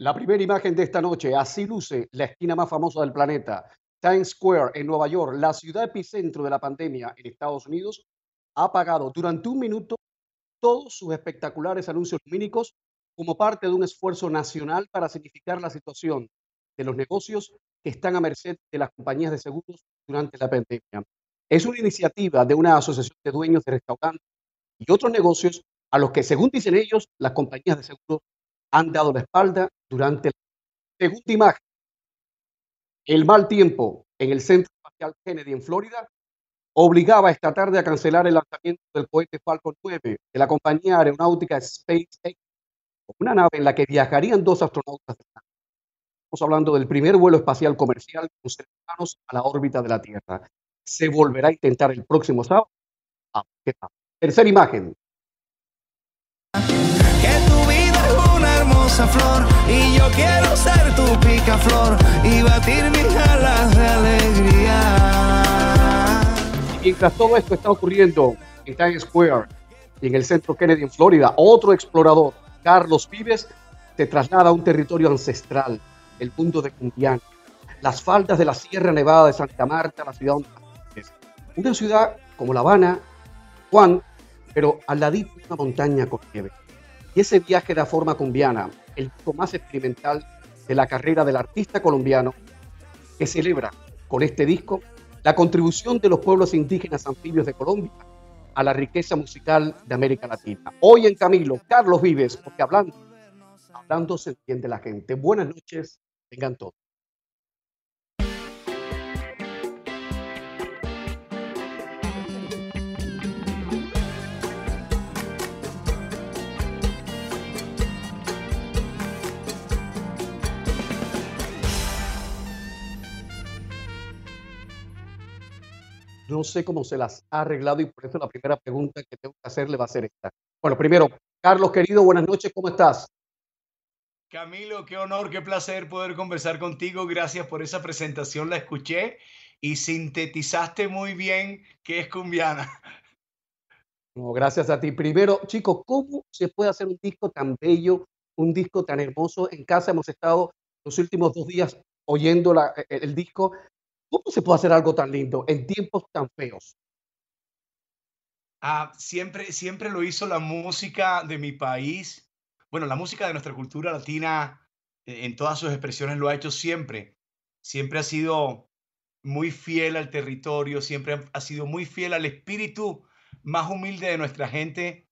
La primera imagen de esta noche, así luce la esquina más famosa del planeta, Times Square en Nueva York, la ciudad epicentro de la pandemia en Estados Unidos, ha apagado durante un minuto todos sus espectaculares anuncios lumínicos como parte de un esfuerzo nacional para significar la situación de los negocios que están a merced de las compañías de seguros durante la pandemia. Es una iniciativa de una asociación de dueños de restaurantes y otros negocios a los que, según dicen ellos, las compañías de seguros han dado la espalda durante la segunda imagen. El mal tiempo en el Centro Espacial Kennedy en Florida obligaba esta tarde a cancelar el lanzamiento del cohete Falcon 9 de la compañía aeronáutica SpaceX, una nave en la que viajarían dos astronautas. Estamos hablando del primer vuelo espacial comercial con seres humanos a la órbita de la Tierra. Se volverá a intentar el próximo sábado. Tercera imagen. Flor y yo quiero ser tu picaflor y batir mis alas de alegría. Mientras todo esto está ocurriendo en Times Square y en el centro Kennedy en Florida, otro explorador, Carlos Vives, se traslada a un territorio ancestral, el punto de Cumbiana, las faldas de la Sierra Nevada de Santa Marta, la ciudad donde una ciudad como La Habana, Juan, pero al ladito de una montaña con nieve. Y ese viaje de la forma cumbiana, el disco más experimental de la carrera del artista colombiano, que celebra con este disco la contribución de los pueblos indígenas anfibios de Colombia a la riqueza musical de América Latina. Hoy en Camilo, Carlos Vives, porque hablando, hablando se entiende la gente. Buenas noches, tengan todos. No sé cómo se las ha arreglado y por eso la primera pregunta que tengo que hacerle va a ser esta. Bueno, primero, Carlos, querido, buenas noches, ¿cómo estás? Camilo, qué honor, qué placer poder conversar contigo. Gracias por esa presentación, la escuché y sintetizaste muy bien qué es cumbiana. No, gracias a ti. Primero, chicos, ¿cómo se puede hacer un disco tan bello, un disco tan hermoso? En casa hemos estado los últimos dos días oyendo la, el disco ¿Cómo se puede hacer algo tan lindo en tiempos tan feos? Ah, siempre, siempre lo hizo la música de mi país. Bueno, la música de nuestra cultura latina eh, en todas sus expresiones lo ha hecho siempre. Siempre ha sido muy fiel al territorio, siempre ha sido muy fiel al espíritu más humilde de nuestra gente.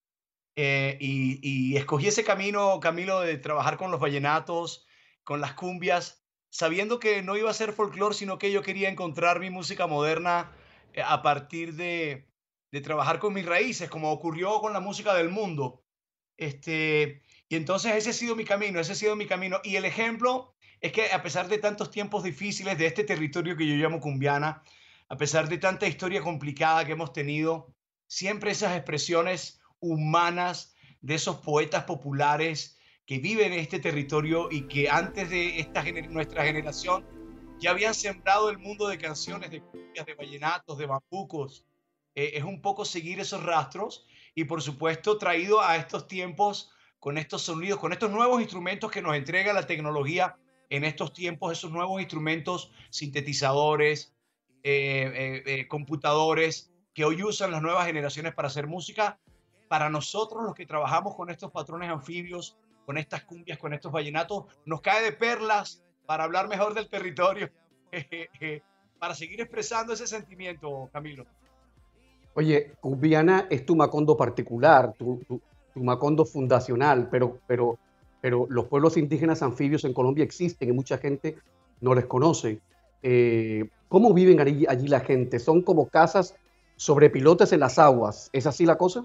Eh, y, y escogí ese camino, Camilo, de trabajar con los vallenatos, con las cumbias, sabiendo que no iba a ser folclore, sino que yo quería encontrar mi música moderna eh, a partir de, trabajar con mis raíces, como ocurrió con la música del mundo. Este, y entonces ese ha sido mi camino, ese ha sido mi camino. Y el ejemplo es que a pesar de tantos tiempos difíciles de este territorio que yo llamo cumbiana, a pesar de tanta historia complicada que hemos tenido, siempre esas expresiones humanas de esos poetas populares que viven en este territorio y que antes de esta nuestra generación ya habían sembrado el mundo de canciones, de de vallenatos, de bambucos. Eh, es un poco seguir esos rastros y por supuesto traído a estos tiempos con estos sonidos, con estos nuevos instrumentos que nos entrega la tecnología en estos tiempos, esos nuevos instrumentos sintetizadores, eh, eh, computadores que hoy usan las nuevas generaciones para hacer música. Para nosotros, los que trabajamos con estos patrones anfibios, con estas cumbias, con estos vallenatos, nos cae de perlas para hablar mejor del territorio, para seguir expresando ese sentimiento, Camilo. Oye, Cumbiana es tu macondo particular, tu, macondo fundacional, pero, pero, pero los pueblos indígenas anfibios en Colombia existen y mucha gente no les conoce. Eh, ¿Cómo viven allí, allí la gente? ¿Son como casas sobre pilotes en las aguas? ¿Es así la cosa?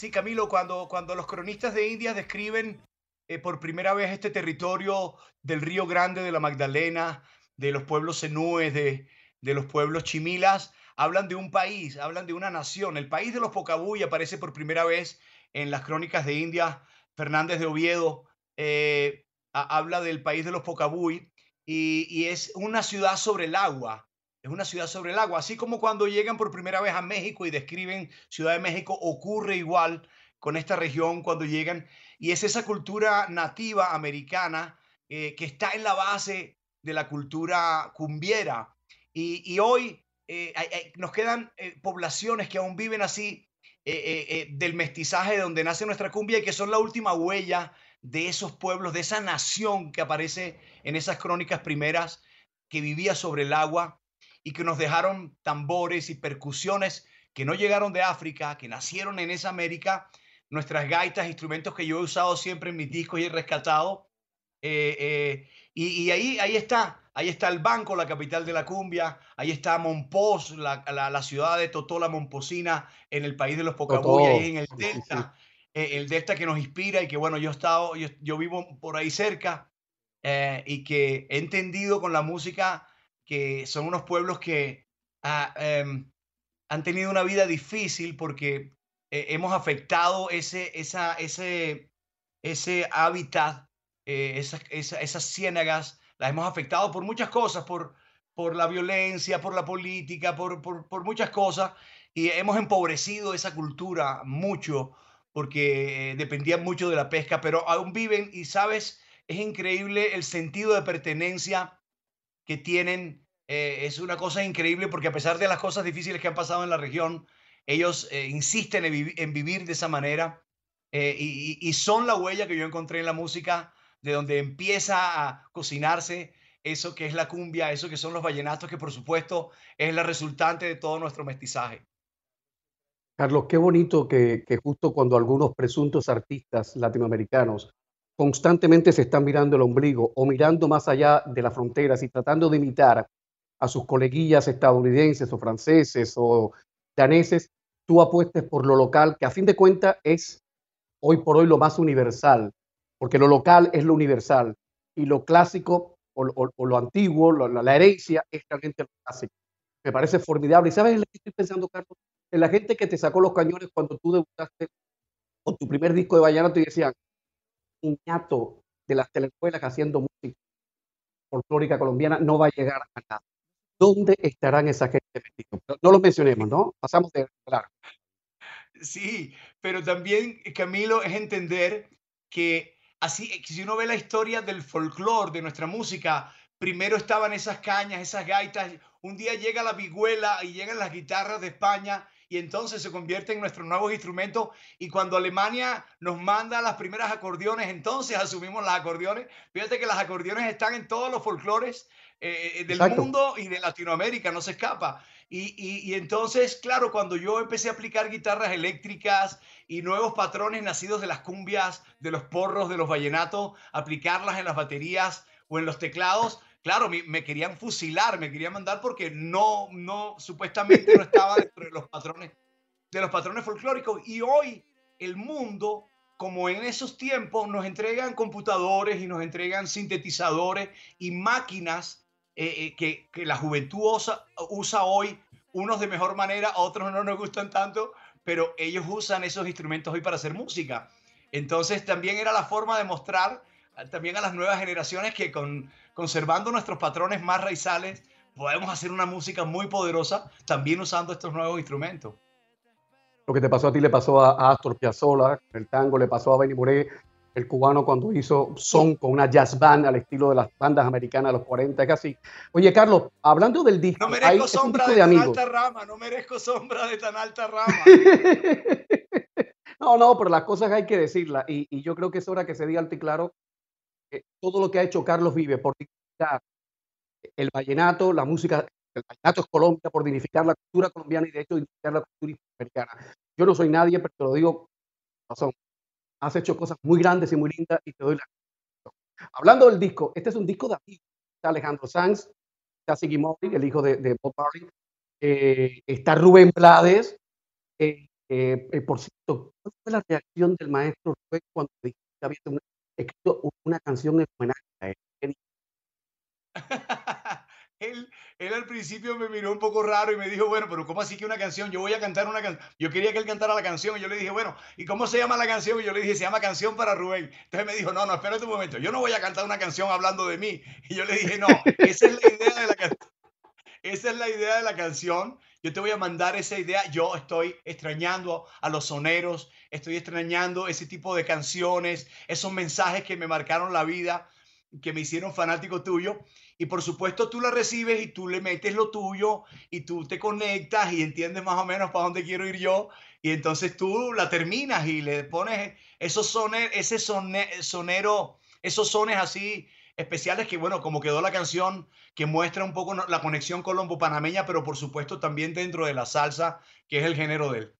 Sí, Camilo, cuando, cuando los cronistas de India describen eh, por primera vez este territorio del Río Grande de la Magdalena, de los pueblos senúes, de, de los pueblos chimilas, hablan de un país, hablan de una nación. El país de los Pocabuy aparece por primera vez en las crónicas de India. Fernández de Oviedo eh, habla del país de los Pocabuy y, y, es una ciudad sobre el agua es una ciudad sobre el agua. Así como cuando llegan por primera vez a México y describen Ciudad de México, ocurre igual con esta región cuando llegan. Y es esa cultura nativa americana eh, que está en la base de la cultura cumbiera. Y, hoy eh, nos quedan eh, poblaciones que aún viven así del mestizaje de donde nace nuestra cumbia y que son la última huella de esos pueblos, de esa nación que aparece en esas crónicas primeras que vivía sobre el agua y que nos dejaron tambores y percusiones que no llegaron de África, que nacieron en esa América, nuestras gaitas, instrumentos que yo he usado siempre en mis discos y he rescatado. y, ahí, ahí está, Ahí está el banco, la capital de la cumbia. Ahí está Monpós, la, la, ciudad de Totola Momposina, en el país de los Pocabuy, ahí en el Delta. Eh, el Delta que nos inspira y que, bueno, yo he estado, yo, vivo por ahí cerca eh, y que he entendido con la música que son unos pueblos que ah, em, han tenido una vida difícil porque eh, hemos afectado ese, esa, ese, ese hábitat, esas, esas ciénagas las hemos afectado por muchas cosas, por, por la violencia, por la política, por, por, muchas cosas, y hemos empobrecido esa cultura mucho porque dependían mucho de la pesca, pero aún viven y sabes, es increíble el sentido de pertenencia que tienen. Eh, es una cosa increíble porque a pesar de las cosas difíciles que han pasado en la región, ellos eh, insisten en, vivir de esa manera eh, y, son la huella que yo encontré en la música de donde empieza a cocinarse eso que es la cumbia, eso que son los vallenatos, que por supuesto es la resultante de todo nuestro mestizaje. Carlos, qué bonito que, justo cuando algunos presuntos artistas latinoamericanos constantemente se están mirando el ombligo o mirando más allá de las fronteras y tratando de imitar a sus coleguillas estadounidenses o franceses o daneses, tú apuestes por lo local, que a fin de cuentas es hoy por hoy lo más universal porque lo local es lo universal y lo clásico o, lo antiguo, la, herencia es realmente lo clásico. Me parece formidable. ¿Y sabes en qué estoy pensando, Carlos? En la gente que te sacó los cañones cuando tú debutaste con tu primer disco de Vallenato y decían, niñato de las telecuelas haciendo música folclórica colombiana no va a llegar a nada. ¿Dónde estarán esa gente No lo mencionemos, ¿no? Pasamos de claro. Sí, pero también, Camilo, es entender que así, si uno ve la historia del folclore, de nuestra música, primero estaban esas cañas, esas gaitas, un día llega la vihuela y llegan las guitarras de España y entonces se convierte en nuestros nuevos instrumentos y cuando Alemania nos manda las primeras acordeones, entonces asumimos las acordeones. Fíjate que las acordeones están en todos los folclores eh, eh, del mundo y de Latinoamérica, no se escapa. Y, y, entonces, claro, cuando yo empecé a aplicar guitarras eléctricas y nuevos patrones nacidos de las cumbias, de los porros, de los vallenatos, aplicarlas en las baterías o en los teclados, claro, me, querían fusilar, me querían mandar porque no, no, supuestamente no estaba dentro de los patrones, de los patrones folclóricos. Y hoy el mundo, como en esos tiempos, nos entregan computadores y nos entregan sintetizadores y máquinas eh, eh, que, que, la juventud usa, hoy, unos de mejor manera, otros no nos gustan tanto, pero ellos usan esos instrumentos hoy para hacer música. Entonces también era la forma de mostrar también a las nuevas generaciones que con, conservando nuestros patrones más raizales podemos hacer una música muy poderosa también usando estos nuevos instrumentos. Lo que te pasó a ti le pasó a Astor Piazzolla, el tango le pasó a Benny Moré, el cubano cuando hizo son con una jazz band al estilo de las bandas americanas de los 40, casi. Oye, Carlos, hablando del disco, no merezco sombra de, tan alta rama, no merezco sombra de tan alta rama. no, no, pero las cosas hay que decirlas y, yo creo que es hora que se diga alto y claro todo lo que ha hecho Carlos Vive por dignificar el vallenato, la música, el vallenato es Colombia, por dignificar la cultura colombiana y de hecho dignificar la cultura americana. Yo no soy nadie, pero te lo digo, razón has hecho cosas muy grandes y muy lindas y te doy la Hablando del disco, este es un disco de. Está Alejandro Sanz, está Siggy Marley, el hijo de, Bob Marley, eh, está Rubén Blades. Eh, eh, por cierto, ¿cuál fue la reacción del maestro Rubén cuando dijiste que había escrito una canción en homenaje a él? él, él al principio me miró un poco raro y me dijo, bueno, pero ¿cómo así que una canción? Yo voy a cantar una canción. Yo quería que él cantara la canción y yo le dije, bueno, ¿y cómo se llama la canción? Y yo le dije, se llama Canción para Rubén. Entonces me dijo, no, no, espérate un momento, yo no voy a cantar una canción hablando de mí. Y yo le dije, no, esa es la idea de la canción. Esa es la idea de la canción, yo te voy a mandar esa idea. Yo estoy extrañando a los soneros, estoy extrañando ese tipo de canciones, esos mensajes que me marcaron la vida, que me hicieron fanático tuyo. Y por supuesto tú la recibes y tú le metes lo tuyo y tú te conectas y entiendes más o menos para dónde quiero ir yo. Y entonces tú la terminas y le pones esos sones, ese sonero, esos sones así especiales que, bueno, como quedó la canción, que muestra un poco la conexión colombo-panameña, pero por supuesto también dentro de la salsa, que es el género de él.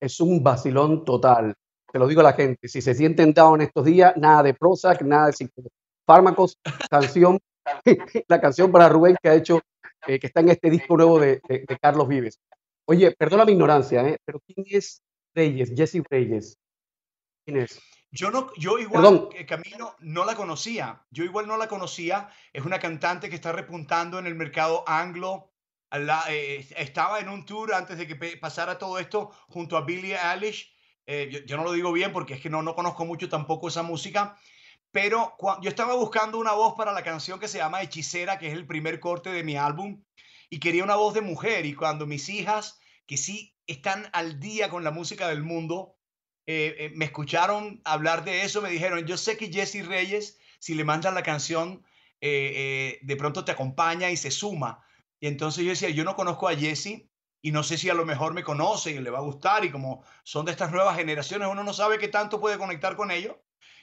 Es un vacilón total. Te lo digo a la gente, si se sienten down en estos días, nada de Prozac, nada de fármacos, canción, la canción para Rubén que ha hecho, eh, que está en este disco nuevo de, Carlos Vives. Oye, perdona mi ignorancia, ¿eh? pero ¿quién es Reyes, Jesse Reyes? ¿Quién es? Yo, no, yo igual, Camilo, no la conocía. Yo igual no la conocía. Es una cantante que está repuntando en el mercado anglo. Eh, estaba en un tour antes de que pasara todo esto junto a Billie Eilish. Eh, yo, no lo digo bien porque es que no, no conozco mucho tampoco esa música. Pero yo estaba buscando una voz para la canción que se llama Hechicera, que es el primer corte de mi álbum. Y quería una voz de mujer. Y cuando mis hijas, que sí están al día con la música del mundo, eh, eh, me escucharon hablar de eso, me dijeron, yo sé que Jesse Reyes, si le mandan la canción, eh, de pronto te acompaña y se suma. Y entonces yo decía, yo no conozco a Jesse y no sé si a lo mejor me conoce y le va a gustar y como son de estas nuevas generaciones, uno no sabe qué tanto puede conectar con ellos.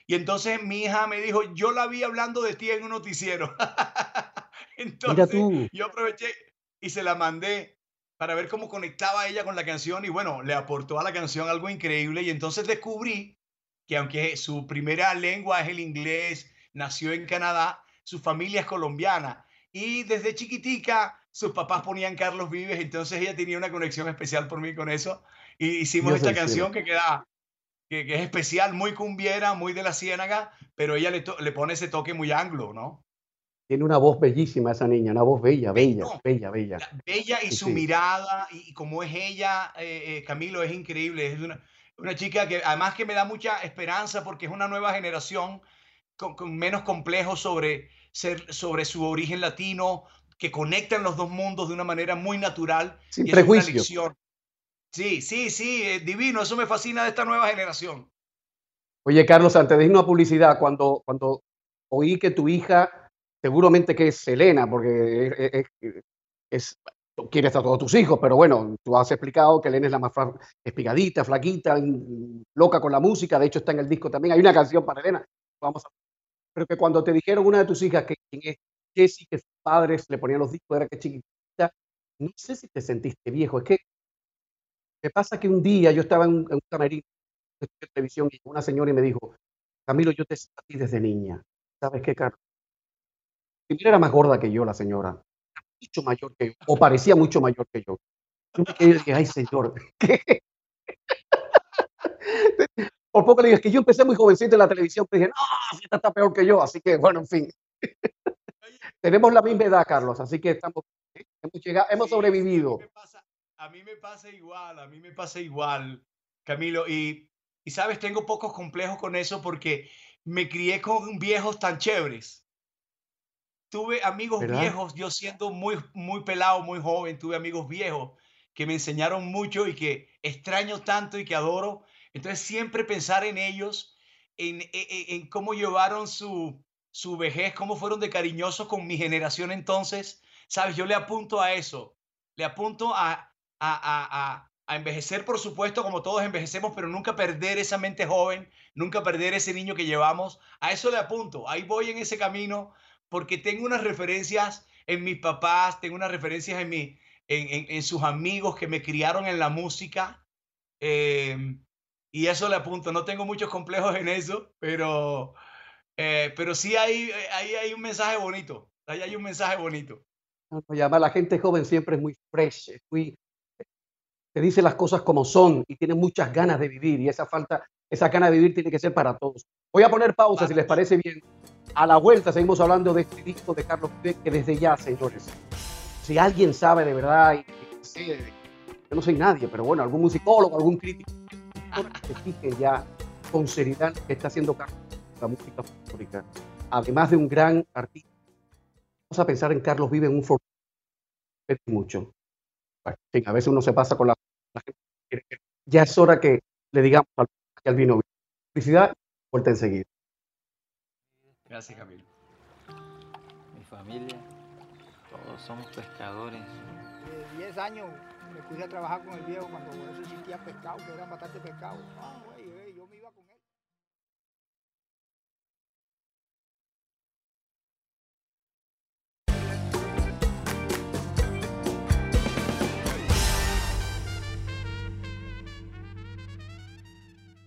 Y entonces mi hija me dijo, yo la vi hablando de ti en un noticiero. entonces yo aproveché y se la mandé para ver cómo conectaba ella con la canción y bueno, le aportó a la canción algo increíble. Y entonces descubrí que aunque su primera lengua es el inglés, nació en Canadá, su familia es colombiana. Y desde chiquitica sus papás ponían Carlos Vives, entonces ella tenía una conexión especial por mí con eso. Y hicimos esta canción que queda que, es especial, muy cumbiera, muy de la ciénaga, pero ella le, le pone ese toque muy anglo, ¿no? Tiene una voz bellísima esa niña, una voz bella, bella, bella, bella. Bella y su mirada y, como es ella, eh, eh, Camilo, es increíble. Es una, una, chica que además que me da mucha esperanza porque es una nueva generación con, con menos complejos sobre, ser, sobre su origen latino, que conectan los dos mundos de una manera muy natural. Sin prejuicio. Sí, sí, sí, divino. Eso me fascina de esta nueva generación. Oye, Carlos, antes de irnos a publicidad, cuando, cuando oí que tu hija seguramente que es Selena, porque es, quiere estar todos tus hijos, pero bueno, tú has explicado que Elena es la más espigadita, flaquita, loca con la música, de hecho está en el disco también, hay una canción para Elena, vamos a pero que cuando te dijeron una de tus hijas que quién es Jessie, que sus padres le ponían los discos, era que chiquitita, no sé si te sentiste viejo, es que me pasa que un día yo estaba en un, en un de televisión y una señora y me dijo, Camilo, yo te sentí desde niña, ¿sabes qué, Carlos? Primero era más gorda que yo, la señora. Mucho mayor que yo, o parecía mucho mayor que yo. Yo me quedé dije, ay, señor, ¿qué? Por poco le dije, que yo empecé muy jovencito en la televisión, pero dije, no, esta está peor que yo, así que, bueno, en fin. Tenemos la misma edad, Carlos, así que estamos, hemos, llegado, hemos sobrevivido. A mí, me pasa igual, a mí me pasa igual, Camilo, y, y sabes, tengo pocos complejos con eso porque me crié con viejos tan chéveres tuve amigos viejos, yo siendo muy, muy pelado, muy joven, tuve amigos viejos que me enseñaron mucho y que extraño tanto y que adoro. Entonces siempre pensar en ellos, en, e, e, en, cómo llevaron su, su vejez, cómo fueron de cariñosos con mi generación entonces, sabes, yo le apunto a eso, le apunto a, a, a, a envejecer, por supuesto, como todos envejecemos, pero nunca perder esa mente joven, nunca perder ese niño que llevamos. A eso le apunto. Ahí voy en ese camino porque tengo unas referencias en mis papás, tengo unas referencias en, mi, en, en, sus amigos que me criaron en la música. Em, y eso le apunto. No tengo muchos complejos en eso, pero, eh, pero sí hay, hay, hay un mensaje bonito. Ahí hay un mensaje bonito. llama la gente joven siempre es muy fresh, muy, te dice las cosas como son y tiene muchas ganas de vivir y esa falta, esa gana de vivir tiene que ser para todos. Voy a poner pausa si les parece bien. A la vuelta seguimos hablando de este disco de Carlos Vives que desde ya, señores, si alguien sabe de verdad, y, yo no soy nadie, pero bueno, algún musicólogo, algún crítico, que fije ya con seriedad que está haciendo Carlos la música folclórica. Además de un gran artista, vamos a pensar en Carlos Vive en un mucho. a veces uno se pasa con la, gente. Ya es hora que le digamos al, al vino. Felicidad, vuelta enseguida. Gracias, Camilo. Mi familia, todos somos pescadores. De 10 años me puse a trabajar con el viejo cuando por eso existía pescado, que eran bastante pescado. Ah, güey, yo me iba con él.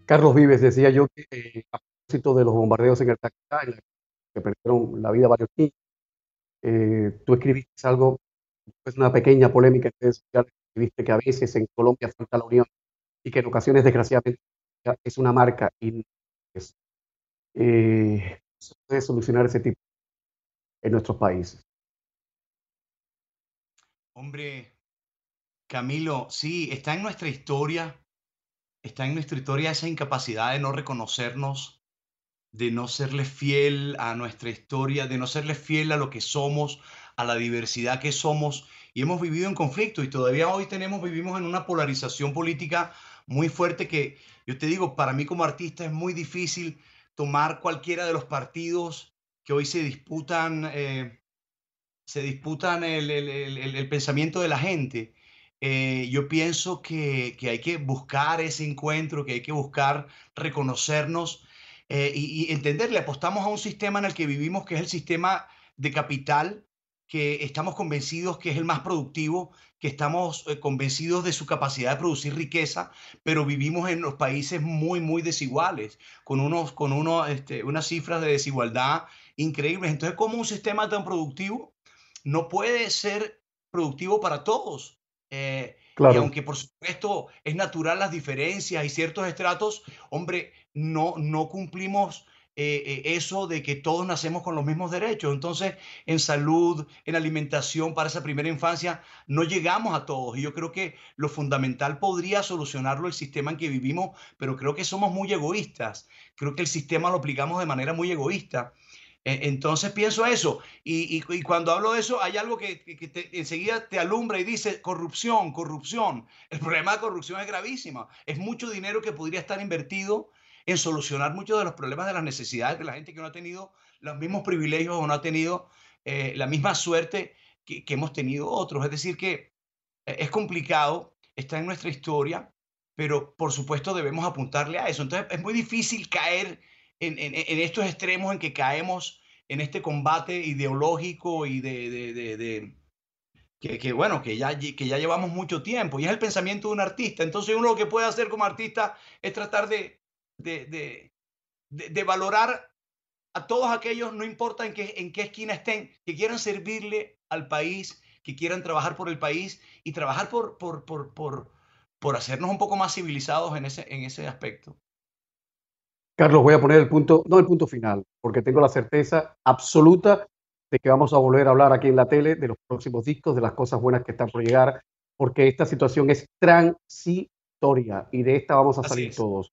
Carlos Vives decía yo que eh, a de los bombardeos en el la que perdieron la vida varios niños, eh, tú escribiste algo, pues una pequeña polémica en redes sociales, escribiste que a veces en Colombia falta la unión y que en ocasiones desgraciadamente es una marca y es, eh, se puede solucionar ese tipo en nuestros países. Hombre, Camilo, sí, está en nuestra historia está en nuestra historia esa incapacidad de no reconocernos, de no serle fiel a nuestra historia, de no serle fiel a lo que somos, a la diversidad que somos. Y hemos vivido en conflicto y todavía hoy tenemos, vivimos en una polarización política muy fuerte que yo te digo, para mí como artista es muy difícil tomar cualquiera de los partidos que hoy se disputan, eh, se disputan el, el, el, pensamiento de la gente eh, yo pienso que, hay que buscar ese encuentro, que hay que buscar reconocernos eh, y, entenderle. Apostamos a un sistema en el que vivimos, que es el sistema de capital, que estamos convencidos que es el más productivo, que estamos eh, convencidos de su capacidad de producir riqueza, pero vivimos en los países muy, muy desiguales, con, unos, con este, unas cifras de desigualdad increíbles. Entonces, ¿cómo un sistema tan productivo no puede ser productivo para todos? Eh, y aunque por supuesto es natural las diferencias y ciertos estratos, hombre, no, no cumplimos eh, eh, eso de que todos nacemos con los mismos derechos. Entonces, en salud, en alimentación para esa primera infancia, no llegamos a todos. Y yo creo que lo fundamental podría solucionarlo el sistema en que vivimos, pero creo que somos muy egoístas. Creo que el sistema lo aplicamos de manera muy egoísta. E, entonces pienso eso. Y, cuando hablo de eso, hay algo que, enseguida te alumbra y dice corrupción, corrupción. El problema de corrupción es gravísimo. Es mucho dinero que podría estar invertido en solucionar muchos de los problemas de las necesidades de la gente que no ha tenido los mismos privilegios o no ha tenido eh, la misma suerte que, hemos tenido otros. Es decir, que eh, es complicado, está en nuestra historia, pero por supuesto debemos apuntarle a eso. Entonces es muy difícil caer en, estos extremos en que caemos en este combate ideológico y de, que, bueno, que ya, que ya llevamos mucho tiempo y es el pensamiento de un artista. Entonces uno lo que puede hacer como artista es tratar de, de, valorar a todos aquellos, no importa en qué, en qué esquina estén, que quieran servirle al país, que quieran trabajar por el país y trabajar por, por, por, por, por hacernos un poco más civilizados en ese, en ese aspecto. Carlos, voy a poner el punto, no el punto final, porque tengo la certeza absoluta de que vamos a volver a hablar aquí en la tele de los próximos discos, de las cosas buenas que están por llegar, porque esta situación es transitoria y de esta vamos a salir todos,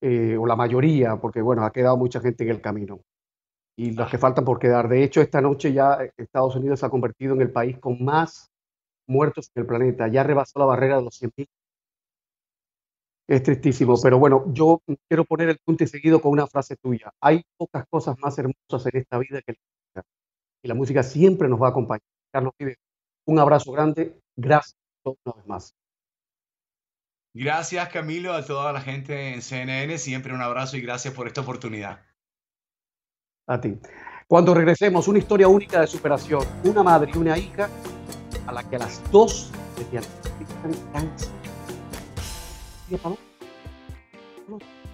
eh, o la mayoría, porque bueno, ha quedado mucha gente en el camino. Y los que faltan por quedar. De hecho, esta noche ya Estados Unidos se ha convertido en el país con más muertos en el planeta, ya rebasó la barrera de los 100.000 es tristísimo, pero bueno, yo quiero poner el punto y seguido con una frase tuya. Hay pocas cosas más hermosas en esta vida que la música. Y la música siempre nos va a acompañar. Carlos Pide, un abrazo grande. Gracias una vez más. Gracias, Camilo, a toda la gente en CNN. Siempre un abrazo y gracias por esta oportunidad. A ti. Cuando regresemos, una historia única de superación. Una madre y una hija a la que a las dos les diagnostican cáncer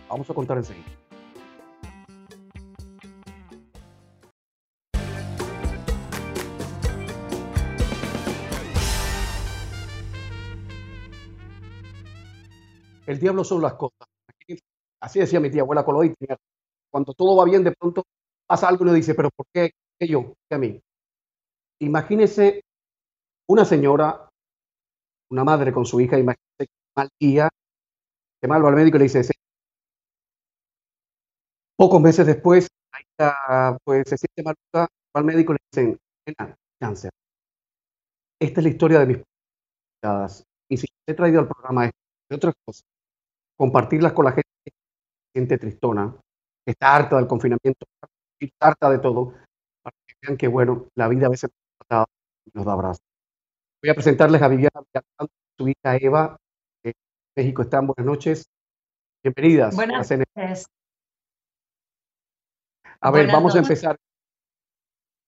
Vamos a contar enseguida. El diablo son las cosas. Así decía mi tía abuela Coloy. Cuando todo va bien, de pronto pasa algo y uno dice, pero ¿por qué, ¿Qué yo? ¿Por qué a mí? Imagínese una señora, una madre con su hija, imagínese mal día, se mal al médico y le dice, pocos meses después, pues se siente mal, al médico y le dicen, cáncer. Esta es la historia de mis. Y si he traído al programa esto, de otras cosas, compartirlas con la gente que siente tristona, que está harta del confinamiento, está harta de todo, para que que, bueno, la vida a veces nos da abrazos. Voy a presentarles a Viviana su hija Eva, de México están. Buenas noches. Bienvenidas. Buenas noches. A ver, vamos a empezar.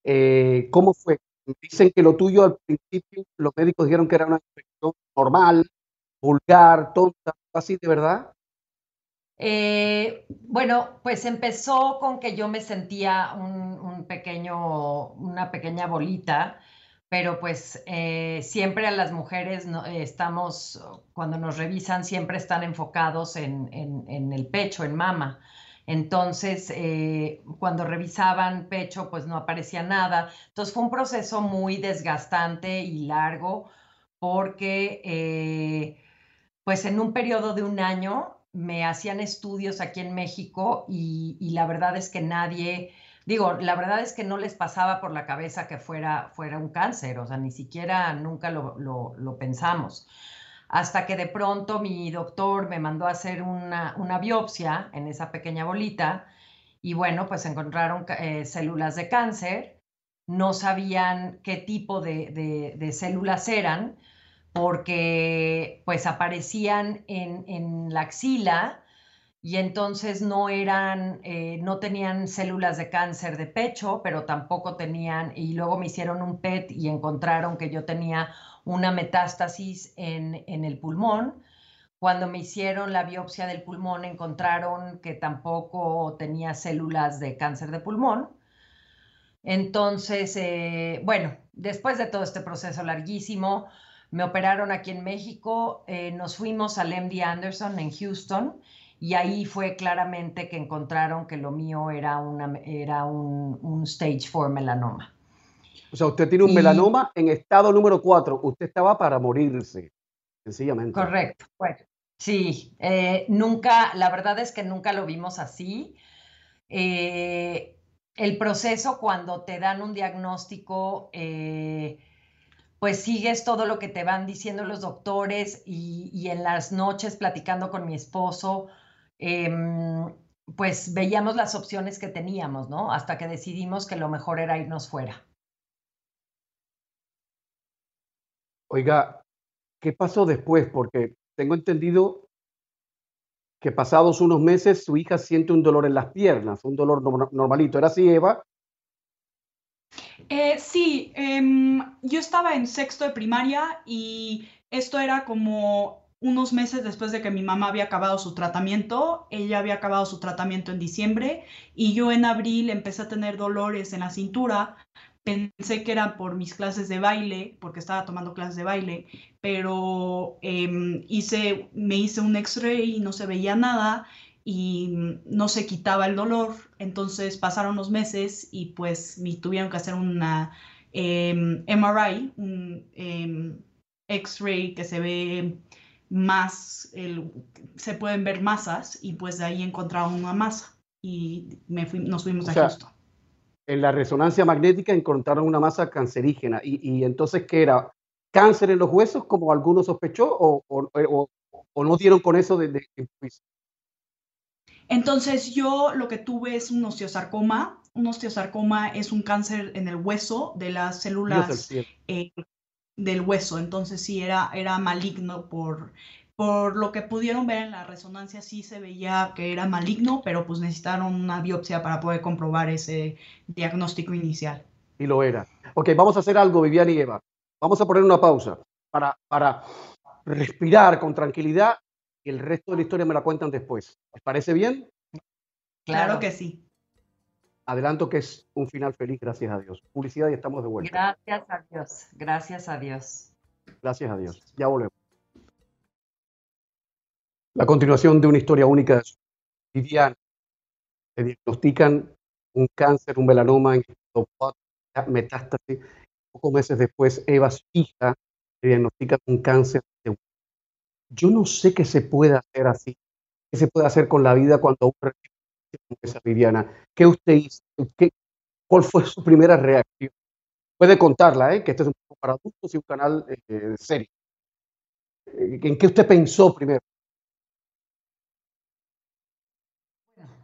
Eh, ¿Cómo fue? Dicen que lo tuyo al principio, los médicos dijeron que era una infección normal, vulgar, tonta, así de verdad. Eh, bueno, pues empezó con que yo me sentía un, pequeño, una pequeña bolita, pero pues eh, siempre a las mujeres estamos, cuando nos revisan, siempre están enfocados en, en el pecho, en mama. Entonces, eh, cuando revisaban pecho, pues no aparecía nada. Entonces fue un proceso muy desgastante y largo porque, eh, pues en un periodo de un año me hacían estudios aquí en México y, la verdad es que nadie, digo, la verdad es que no les pasaba por la cabeza que fuera, fuera un cáncer, o sea, ni siquiera nunca lo, lo pensamos. Hasta que de pronto mi doctor me mandó a hacer una, biopsia en esa pequeña bolita y bueno, pues encontraron eh, células de cáncer, no sabían qué tipo de, células eran porque pues aparecían en, la axila y entonces no eran, eh, no tenían células de cáncer de pecho, pero tampoco tenían, y luego me hicieron un PET y encontraron que yo tenía una metástasis en, el pulmón. Cuando me hicieron la biopsia del pulmón encontraron que tampoco tenía células de cáncer de pulmón. Entonces, eh, bueno, después de todo este proceso larguísimo, me operaron aquí en México, eh, nos fuimos al MD Anderson en Houston y ahí fue claramente que encontraron que lo mío era, una, era un, un stage 4 melanoma. O sea, usted tiene un melanoma en estado número 4. Usted estaba para morirse, sencillamente. Correcto. Bueno, sí, eh, nunca, la verdad es que nunca lo vimos así. Eh, el proceso cuando te dan un diagnóstico, eh, pues sigues todo lo que te van diciendo los doctores y, en las noches platicando con mi esposo, em, pues veíamos las opciones que teníamos, ¿no? Hasta que decidimos que lo mejor era irnos fuera. Oiga, ¿qué pasó después? Porque tengo entendido que pasados unos meses su hija siente un dolor en las piernas, un dolor normalito. ¿Era así, Eva? Eh, sí, em, yo estaba en sexto de primaria y esto era como unos meses después de que mi mamá había acabado su tratamiento. Ella había acabado su tratamiento en diciembre y yo en abril empecé a tener dolores en la cintura pensé que era por mis clases de baile, porque estaba tomando clases de baile, pero em, hice, me hice un x-ray y no se veía nada y no se quitaba el dolor. Entonces pasaron los meses y pues me tuvieron que hacer una MRI, em, un em, x-ray que se ve más, se pueden ver masas y pues de ahí encontraron una masa y me nos fuimos a Houston en la resonancia magnética encontraron una masa cancerígena. ¿Y, entonces qué era? ¿Cáncer en los huesos, como algunos sospechó, o, o, no dieron con eso de, Entonces yo lo que tuve es un osteosarcoma. Un osteosarcoma es un cáncer en el hueso de las células eh, del hueso. Entonces sí, era, era maligno por por lo que pudieron ver en la resonancia, sí se veía que era maligno, pero pues necesitaron una biopsia para poder comprobar ese diagnóstico inicial. Y lo era. Ok, vamos a hacer algo, Viviana y Eva. Vamos a poner una pausa para, para respirar con tranquilidad y el resto de la historia me la cuentan después. ¿Les parece bien? Claro que sí. Adelanto que es un final feliz, gracias a Dios. Publicidad y estamos de vuelta. Gracias a Dios, gracias a Dios. Gracias a Dios. Ya volvemos. La continuación de una historia única de Viviana. Se diagnostican un cáncer, un melanoma en metástasis. Pocos meses después, Eva, su hija, se diagnostica un cáncer. Yo no sé qué se puede hacer así. ¿Qué se puede hacer con la vida cuando uno esa Viviana? ¿Qué usted hizo? ¿Qué, ¿Cuál fue su primera reacción? Puede contarla, ¿eh? que este es un poco para adultos y un canal eh, serio. ¿En qué usted pensó primero?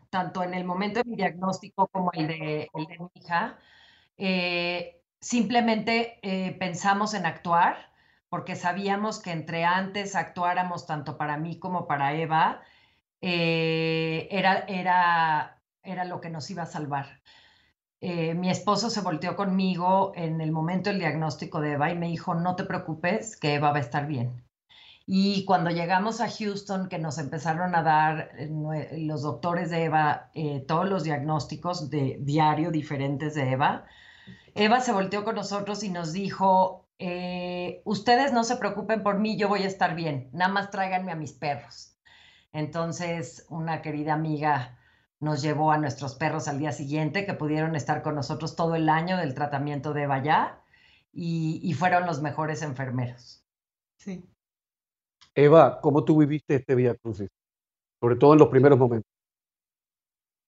Tanto en el momento de mi diagnóstico como el de, el mi hija, eh, simplemente eh, pensamos en actuar porque sabíamos que entre antes actuáramos tanto para mí como para Eva, eh, era, era, era lo que nos iba a salvar. Eh, mi esposo se volteó conmigo en el momento del diagnóstico de Eva y me dijo, no te preocupes, que Eva va a estar bien. Y cuando llegamos a Houston, que nos empezaron a dar eh, los doctores de Eva todos los diagnósticos de diario diferentes de Eva, Eva se volteó con nosotros y nos dijo, ustedes no se preocupen por mí, yo voy a estar bien, nada más tráiganme a mis perros. Entonces, una querida amiga nos llevó a nuestros perros al día siguiente, que pudieron estar con nosotros todo el año del tratamiento de Bayá y, fueron los mejores enfermeros. Sí. Eva, ¿cómo tú viviste este Vía Crucis? Sobre todo en los primeros momentos.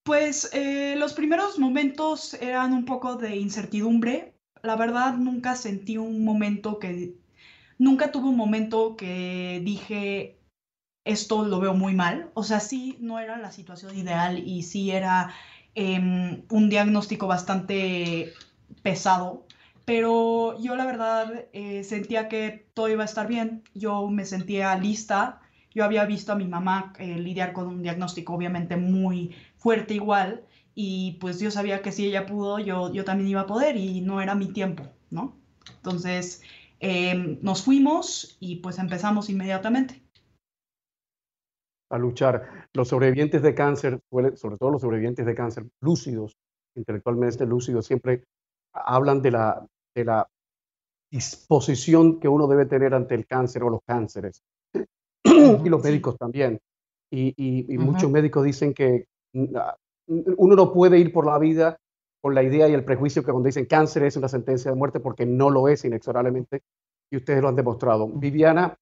Pues eh, los primeros momentos eran un poco de incertidumbre. La verdad, nunca sentí un momento que, nunca tuve un momento que dije, esto lo veo muy mal. O sea, sí, no era la situación ideal y sí era em, un diagnóstico bastante pesado, pero yo la verdad eh, sentía que todo iba a estar bien. Yo me sentía lista. Yo había visto a mi mamá eh, lidiar con un diagnóstico obviamente muy fuerte igual y pues yo sabía que si ella pudo, yo, yo también iba a poder y no era mi tiempo, ¿no? Entonces em, nos fuimos y pues empezamos inmediatamente a luchar. Los sobrevivientes de cáncer, sobre todo los sobrevivientes de cáncer lúcidos, intelectualmente lúcidos, siempre hablan de la, de la disposición que uno debe tener ante el cáncer o los cánceres. y los médicos también. Y, muchos médicos dicen que uno no puede ir por la vida con la idea y el prejuicio que cuando dicen cáncer es una sentencia de muerte porque no lo es inexorablemente y ustedes lo han demostrado. Viviana,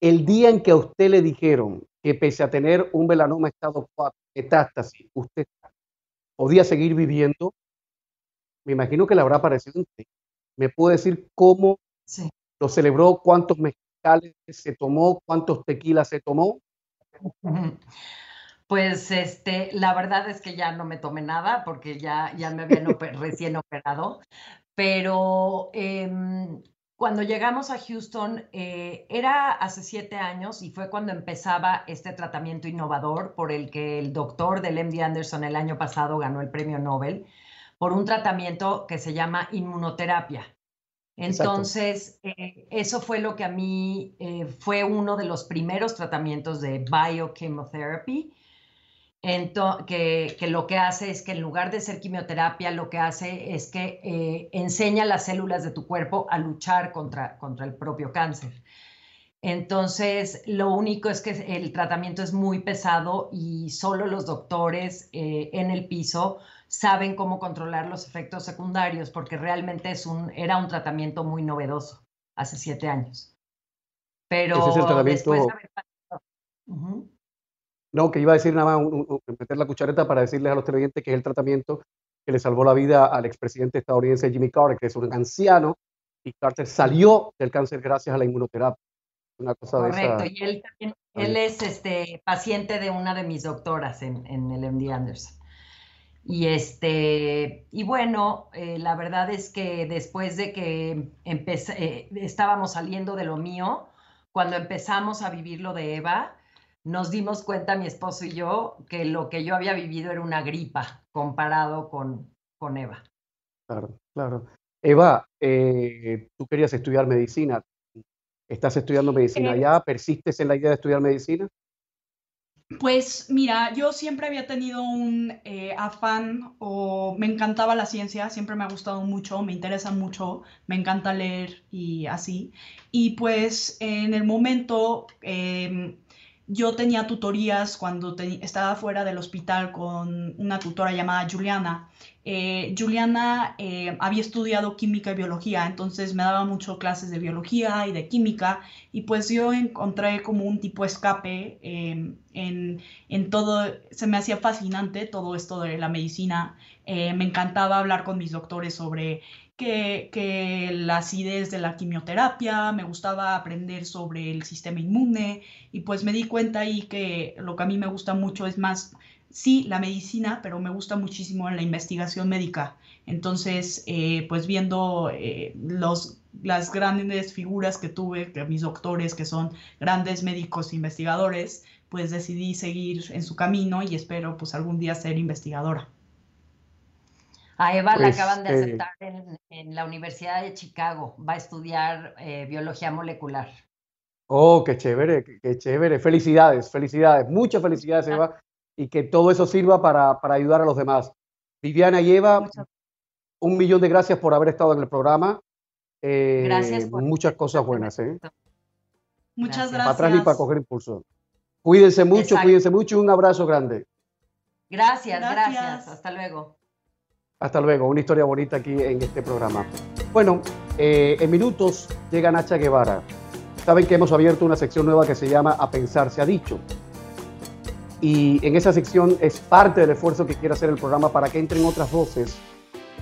el día en que a usted le dijeron que pese a tener un melanoma estado 4, metástasis, usted podía seguir viviendo, me imagino que le habrá parecido ¿Me puede decir cómo lo celebró? ¿Cuántos mezcales se tomó? ¿Cuántos tequilas se tomó? Pues este, la verdad es que ya no me tomé nada porque ya, ya me habían recién operado, pero em, cuando llegamos a Houston, eh, era hace siete años y fue cuando empezaba este tratamiento innovador por el que el doctor del MD Anderson el año pasado ganó el premio Nobel, por un tratamiento que se llama inmunoterapia. Entonces, eh, eso fue lo que a mí eh, fue uno de los primeros tratamientos de biochemotherapy que, que, lo que hace es que en lugar de ser quimioterapia, lo que hace es que eh, enseña las células de tu cuerpo a luchar contra, contra el propio cáncer. Entonces, lo único es que el tratamiento es muy pesado y solo los doctores eh, en el piso saben cómo controlar los efectos secundarios, porque realmente es un, era un tratamiento muy novedoso hace siete años. Pero Ese es el tratamiento... No, que iba a decir nada más, meter la cuchareta para decirles a los televidentes que es el tratamiento que le salvó la vida al expresidente estadounidense Jimmy Carter, que es un anciano, y Carter salió del cáncer gracias a la inmunoterapia. Una cosa Correcto, y él también, él es este, paciente de una de mis doctoras en, el MD Anderson. Y, este, y bueno, eh, la verdad es que después de que eh, estábamos saliendo de lo mío, cuando empezamos a vivir lo de Eva, nos dimos cuenta, mi esposo y yo, que lo que yo había vivido era una gripa comparado con, con Eva. Claro, claro. Eva, eh, tú querías estudiar medicina. ¿Estás estudiando medicina eh, ya? ¿Persistes en la idea de estudiar medicina? Pues mira, yo siempre había tenido un eh, afán o me encantaba la ciencia, siempre me ha gustado mucho, me interesa mucho, me encanta leer y así. Y pues en el momento em, yo tenía tutorías cuando estaba fuera del hospital con una tutora llamada Juliana. Eh, Juliana eh, había estudiado química y biología, entonces me daba mucho clases de biología y de química, y pues yo encontré como un tipo escape em, en, en, todo, se me hacía fascinante todo esto de la medicina Eh, me encantaba hablar con mis doctores sobre que, la acidez de la quimioterapia, me gustaba aprender sobre el sistema inmune y pues me di cuenta ahí que lo que a mí me gusta mucho es más, sí, la medicina, pero me gusta muchísimo la investigación médica. Entonces, eh, pues viendo eh, los, las grandes figuras que tuve, mis doctores, que son grandes médicos investigadores, pues decidí seguir en su camino y espero pues algún día ser investigadora. A Eva la Pues, acaban de eh, aceptar en, en la Universidad de Chicago. Va a estudiar eh, biología molecular. Oh, qué chévere, qué, qué chévere. Felicidades, felicidades, muchas felicidades, Ah. Eva, y que todo eso sirva para, para ayudar a los demás. Viviana y Eva, Muchas un millón de gracias por haber estado en el programa. Eh, Gracias por- muchas cosas buenas, ¿eh? Muchas Gracias. Para atrás ni para coger impulso. Cuídense mucho, Exacto. cuídense mucho y un abrazo grande. Gracias, Gracias. gracias. Hasta luego. Hasta luego, una historia bonita aquí en este programa. Bueno, eh, en minutos llega Nacha Guevara. Saben que hemos abierto una sección nueva que se llama A Pensar se ha dicho. Y en esa sección es parte del esfuerzo que quiere hacer el programa para que entren otras voces,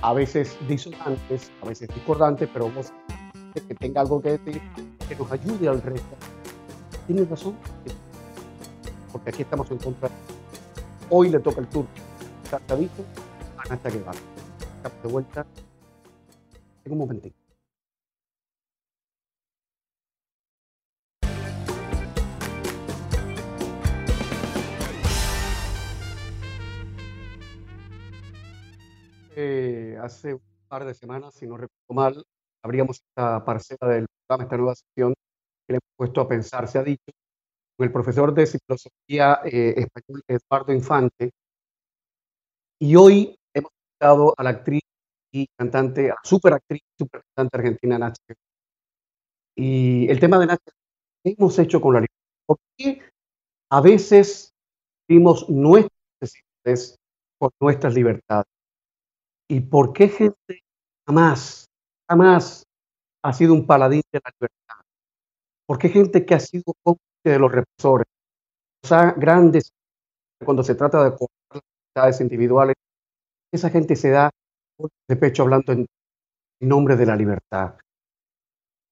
a veces disonantes, a veces discordantes, pero voces que tenga algo que decir, que nos ayude al resto. ¿Tienes razón? Porque aquí estamos en contra. Hoy le toca el turno. Ha dicho a Nacha Guevara. Estamos de vuelta en un momentito. Eh, hace un par de semanas, si no recuerdo mal, abríamos esta parcela del programa, esta nueva sección que le hemos puesto a pensar, se ha dicho, con el profesor de filosofía eh, español Eduardo Infante. Y hoy a la actriz y cantante, a la superactriz, supercantante argentina Nacha. Y el tema de Nacha, ¿qué hemos hecho con la libertad? ¿Por qué a veces vimos nuestras necesidades con nuestras libertades? ¿Y por qué gente jamás, jamás ha sido un paladín de la libertad? ¿Por qué gente que ha sido cómplice de los represores? Sea, grandes, cuando se trata de cortar las libertades individuales, esa gente se da de pecho hablando en nombre de la libertad.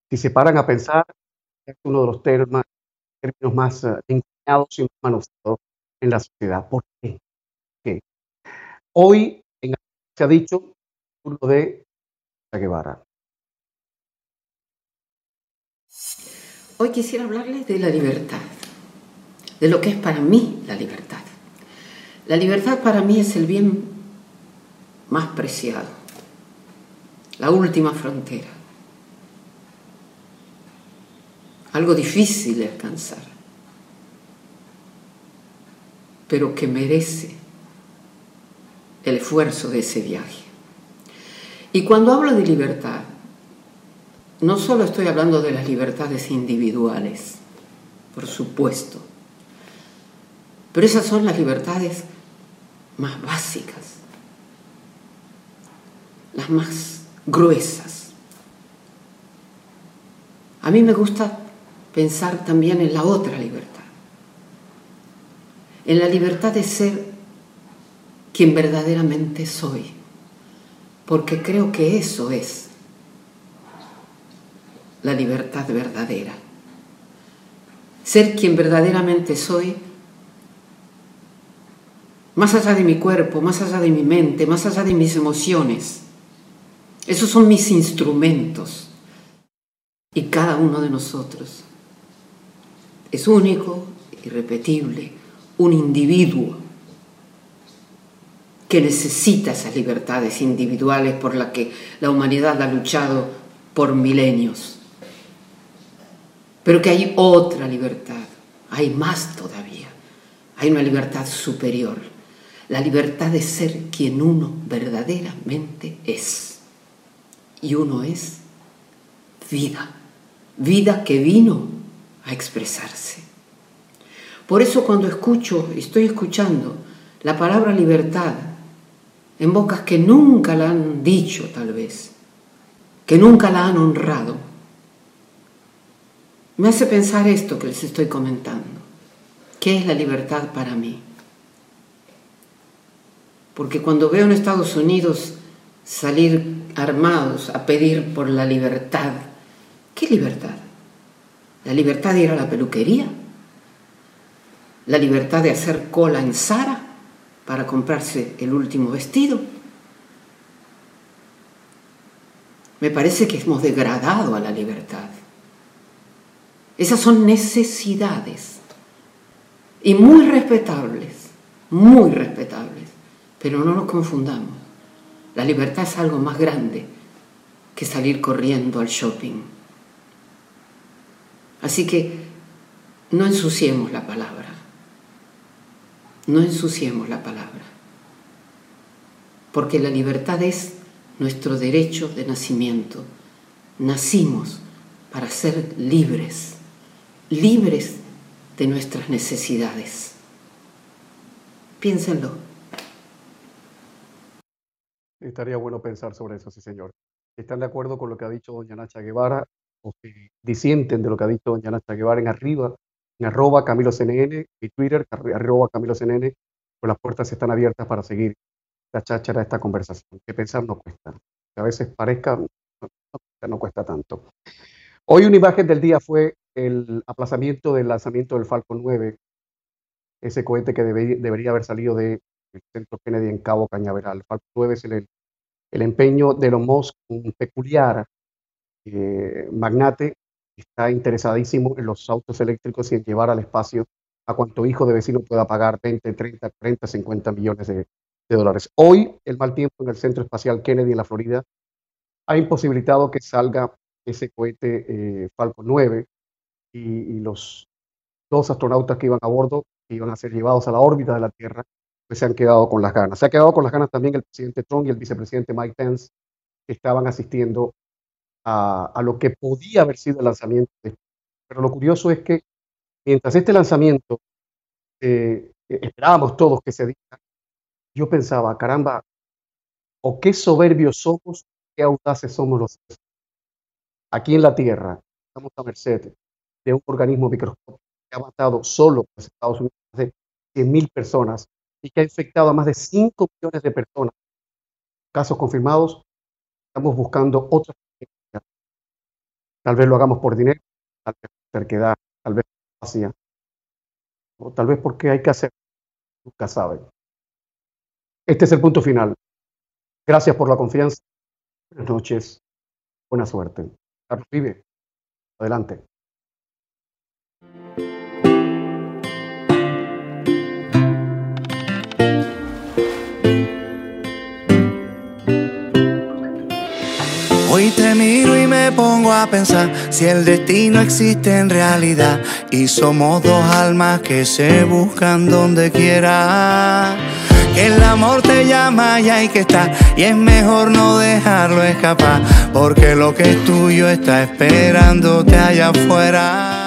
Si se paran a pensar, es uno de los términos, términos más uh, engañados y más en la sociedad. ¿Por qué? ¿Qué? Hoy en se ha dicho turno de Nacha Guevara. Hoy quisiera hablarles de la libertad, de lo que es para mí la libertad. La libertad para mí es el bien más preciado, la última frontera, algo difícil de alcanzar, pero que merece el esfuerzo de ese viaje. Y cuando hablo de libertad, no solo estoy hablando de las libertades individuales, por supuesto, pero esas son las libertades más básicas, las más gruesas. A mí me gusta pensar también en la otra libertad, en la libertad de ser quien verdaderamente soy, porque creo que eso es la libertad verdadera. Ser quien verdaderamente soy, más allá de mi cuerpo, más allá de mi mente, más allá de mis emociones. Esos son mis instrumentos. Y cada uno de nosotros es único, irrepetible, un individuo que necesita esas libertades individuales por las que la humanidad ha luchado por milenios pero que hay otra libertad, hay más todavía, hay una libertad superior, la libertad de ser quien uno verdaderamente es. Y uno es vida, vida que vino a expresarse. Por eso cuando escucho, estoy escuchando la palabra libertad en bocas que nunca la han dicho tal vez, que nunca la han honrado, me hace pensar esto que les estoy comentando. ¿Qué es la libertad para mí? Porque cuando veo en Estados Unidos salir armados a pedir por la libertad, ¿qué libertad? ¿La libertad de ir a la peluquería? ¿La libertad de hacer cola en Sara para comprarse el último vestido? Me parece que hemos degradado a la libertad. Esas son necesidades y muy respetables, muy respetables, pero no nos confundamos. La libertad es algo más grande que salir corriendo al shopping. Así que no ensuciemos la palabra, no ensuciemos la palabra, porque la libertad es nuestro derecho de nacimiento. Nacimos para ser libres libres de nuestras necesidades. Piénsenlo. Estaría bueno pensar sobre eso, sí, señor. ¿Están de acuerdo con lo que ha dicho doña Nacha Guevara o si disienten de lo que ha dicho doña Nacha Guevara en arriba, en arroba Camilo CNN y Twitter, arroba Camilo CNN, pues las puertas están abiertas para seguir la cháchara, esta conversación. Que pensar no cuesta. a veces parezca, no cuesta tanto. Hoy una imagen del día fue el aplazamiento del lanzamiento del Falcon 9, ese cohete que debería haber salido del centro Kennedy en Cabo Cañaveral. El Falcon 9 es el, empeño de Elon Musk, un peculiar eh, magnate, está interesadísimo en los autos eléctricos y en llevar al espacio a cuanto hijo de vecino pueda pagar 20, 30, 40, 50 millones de, de dólares. Hoy, el mal tiempo en el Centro Espacial Kennedy en la Florida ha imposibilitado que salga ese cohete eh, Falcon 9 y, los dos astronautas que iban a bordo, que iban a ser llevados a la órbita de la Tierra, se han quedado con las ganas. Se ha quedado con las ganas también el presidente Trump y el vicepresidente Mike Pence, que estaban asistiendo a, a lo que podía haber sido el lanzamiento. Pero lo curioso es que mientras este lanzamiento eh, esperábamos todos que se diera, yo pensaba, caramba, o qué soberbios somos, qué audaces somos los aquí en la Tierra. Estamos a merced de un organismo microscópico que ha matado solo en Estados Unidos de 100.000 personas y que ha infectado a más de 5 millones de personas. Casos confirmados, estamos buscando otras Tal vez lo hagamos por dinero, tal vez por terquedad, tal vez por vacía, o tal vez porque hay que hacer, nunca saben. Este es el punto final. Gracias por la confianza. Buenas noches. Buena suerte. Vive, adelante. Pongo a pensar si el destino existe en realidad y somos dos almas que se buscan donde quiera. Que el amor te llama y hay que estar y es mejor no dejarlo escapar porque lo que es tuyo está esperándote allá afuera.